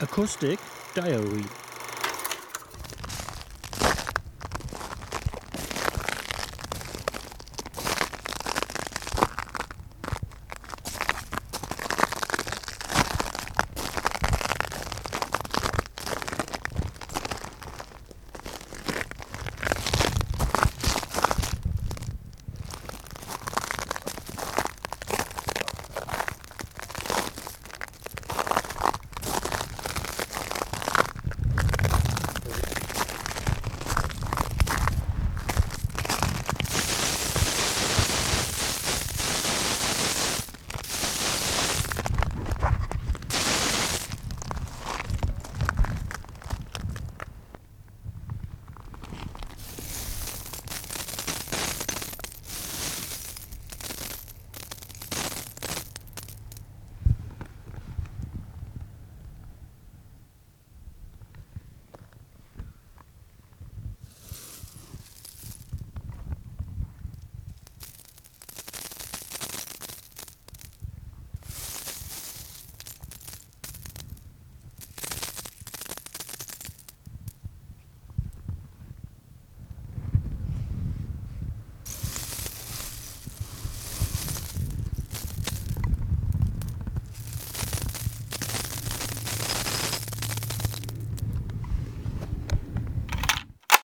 Acoustic Diary.